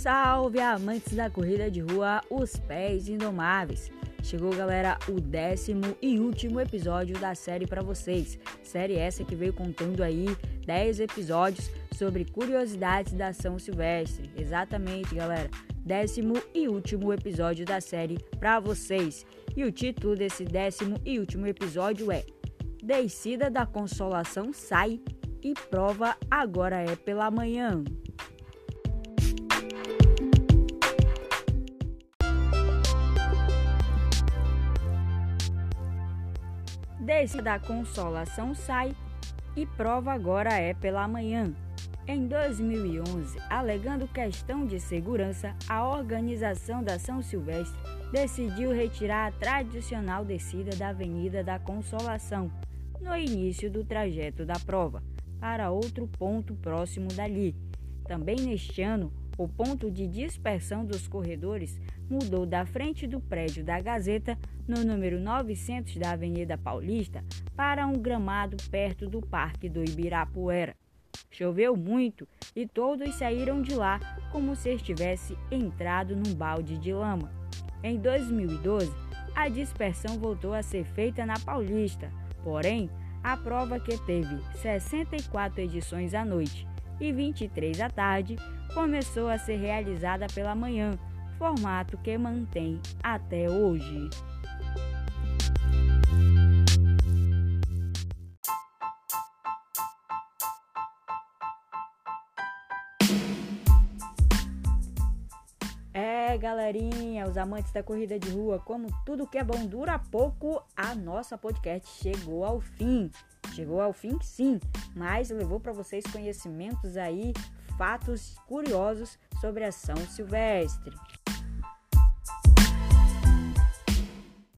Salve amantes da corrida de rua, os pés indomáveis. Chegou, galera, o décimo e último episódio da série para vocês. Série essa que veio contando aí 10 episódios sobre curiosidades da São Silvestre. Exatamente, galera. Décimo e último episódio da série para vocês. E o título desse décimo e último episódio é Descida da Consolação sai e prova agora é pela manhã. Descida da Consolação sai e prova agora é pela manhã. Em 2011, alegando questão de segurança, a organização da São Silvestre decidiu retirar a tradicional descida da Avenida da Consolação no início do trajeto da prova para outro ponto próximo dali. Também neste ano, o ponto de dispersão dos corredores mudou da frente do prédio da Gazeta, no número 900 da Avenida Paulista, para um gramado perto do Parque do Ibirapuera. Choveu muito e todos saíram de lá como se estivesse entrado num balde de lama. Em 2012, a dispersão voltou a ser feita na Paulista, porém, a prova que teve 64 edições à noite e 23 à tarde começou a ser realizada pela manhã, formato que mantém até hoje. É, galerinha, os amantes da corrida de rua, como tudo que é bom dura pouco, a nossa podcast chegou ao fim. Chegou ao fim, sim, mas levou para vocês conhecimentos aí, fatos curiosos sobre a São Silvestre.